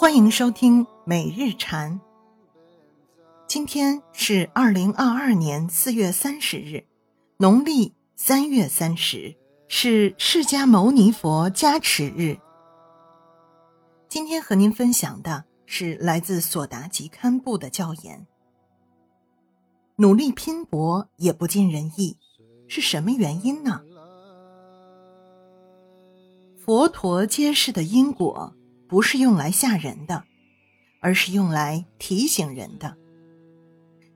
欢迎收听每日禅。今天是二零二二年四月三十日，农历三月三十，是释迦牟尼佛加持日。今天和您分享的是来自索达吉堪布的教言：努力拼搏也不尽人意，是什么原因呢？佛陀揭示的因果。不是用来吓人的，而是用来提醒人的。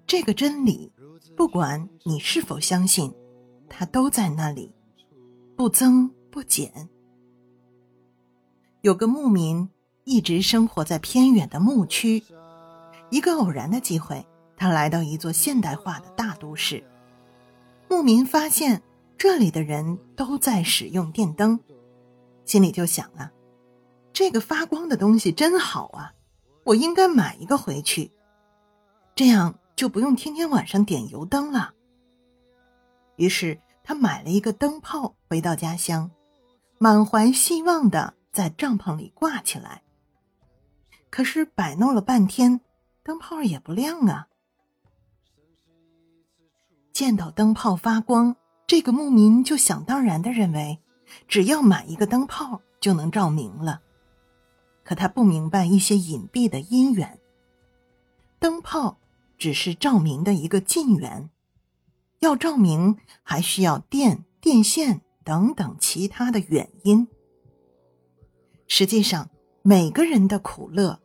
这个真理，不管你是否相信，它都在那里，不增不减。有个牧民一直生活在偏远的牧区，一个偶然的机会，他来到一座现代化的大都市。牧民发现这里的人都在使用电灯，心里就想啊。这个发光的东西真好啊！我应该买一个回去，这样就不用天天晚上点油灯了。于是他买了一个灯泡，回到家乡，满怀希望的在帐篷里挂起来。可是摆弄了半天，灯泡也不亮啊！见到灯泡发光，这个牧民就想当然的认为，只要买一个灯泡就能照明了。可他不明白一些隐蔽的因缘。灯泡只是照明的一个近缘，要照明还需要电、电线等等其他的远因。实际上，每个人的苦乐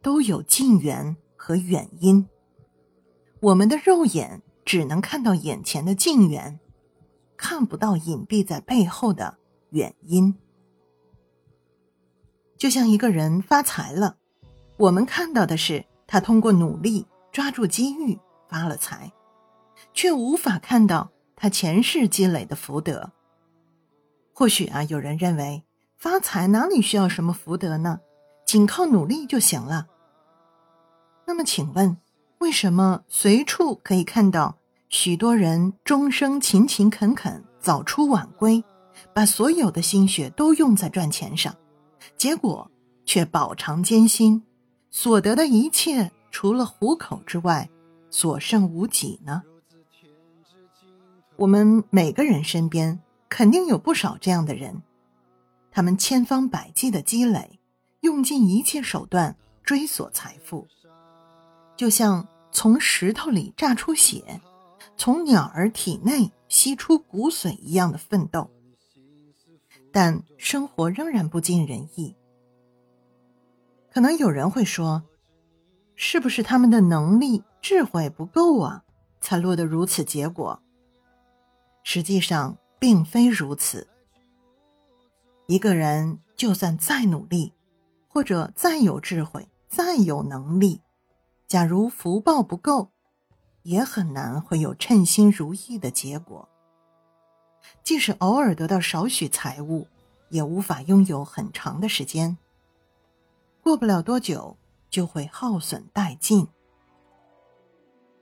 都有近缘和远因。我们的肉眼只能看到眼前的近缘，看不到隐蔽在背后的远因。就像一个人发财了，我们看到的是他通过努力抓住机遇发了财，却无法看到他前世积累的福德。或许啊，有人认为发财哪里需要什么福德呢？仅靠努力就行了。那么，请问为什么随处可以看到许多人终生勤勤恳恳、早出晚归，把所有的心血都用在赚钱上？结果却饱尝艰辛，所得的一切除了糊口之外，所剩无几呢。我们每个人身边肯定有不少这样的人，他们千方百计的积累，用尽一切手段追索财富，就像从石头里榨出血，从鸟儿体内吸出骨髓一样的奋斗。但生活仍然不尽人意。可能有人会说：“是不是他们的能力、智慧不够啊，才落得如此结果？”实际上并非如此。一个人就算再努力，或者再有智慧、再有能力，假如福报不够，也很难会有称心如意的结果。即使偶尔得到少许财物，也无法拥有很长的时间。过不了多久，就会耗损殆尽。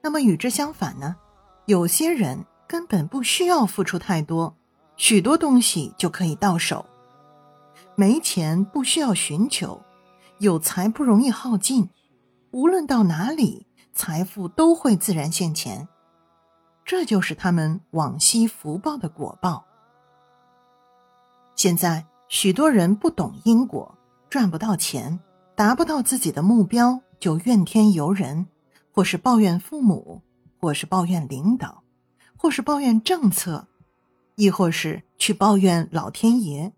那么与之相反呢？有些人根本不需要付出太多，许多东西就可以到手。没钱不需要寻求，有财不容易耗尽。无论到哪里，财富都会自然现钱。这就是他们往昔福报的果报。现在许多人不懂因果，赚不到钱，达不到自己的目标，就怨天尤人，或是抱怨父母，或是抱怨领导，或是抱怨政策，亦或是去抱怨老天爷。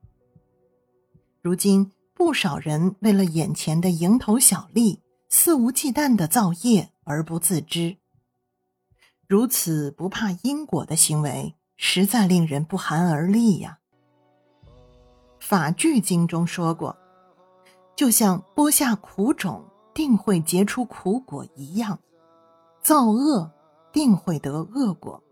如今不少人为了眼前的蝇头小利，肆无忌惮的造业而不自知。如此不怕因果的行为，实在令人不寒而栗呀。法句经中说过，就像播下苦种，定会结出苦果一样，造恶定会得恶果。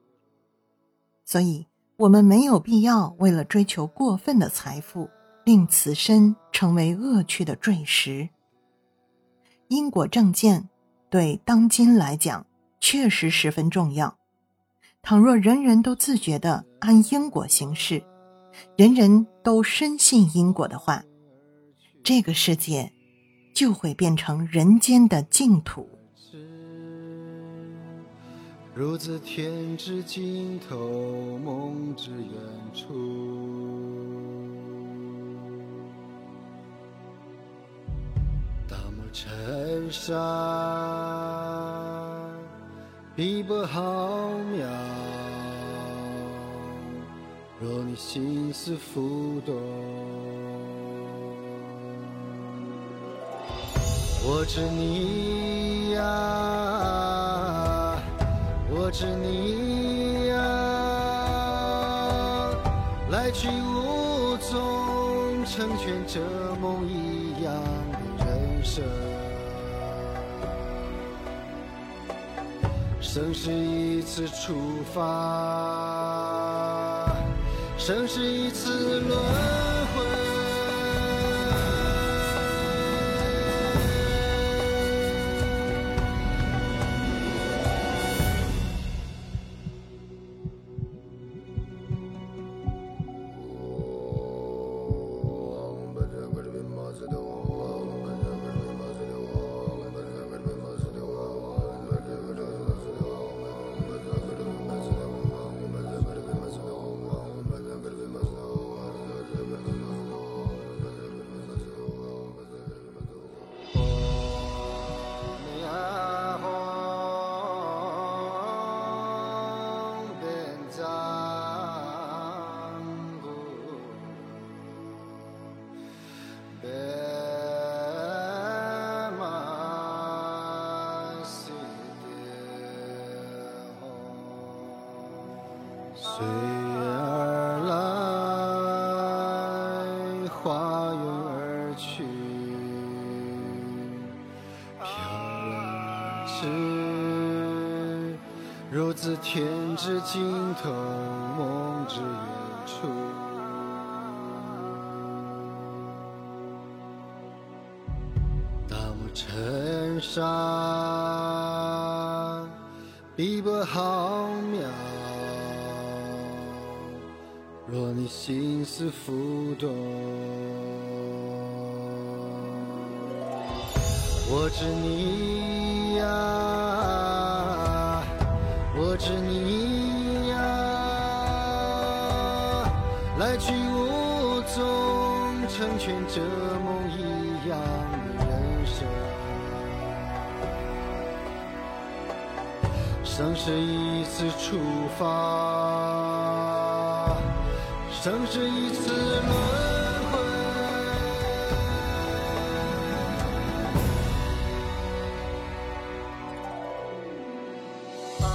所以，我们没有必要为了追求过分的财富，令此身成为恶趣的坠石。因果正见对当今来讲。确实十分重要。倘若人人都自觉的按因果行事，人人都深信因果的话，这个世界就会变成人间的净土。如自天之尽头，梦之远处。大漠尘沙，碧波浩渺。若你心思浮动，我知你呀，我知你呀，来去无踪，成全这梦一样的人生。生是一次出发，生是一次轮天马行空随而来花园而去飘然而至如自天之尽头梦之远处。尘沙，碧波浩渺。若你心思浮动，我知你呀，我知你呀，来去无踪，成全这生是一次出发。生是一次轮回，啊！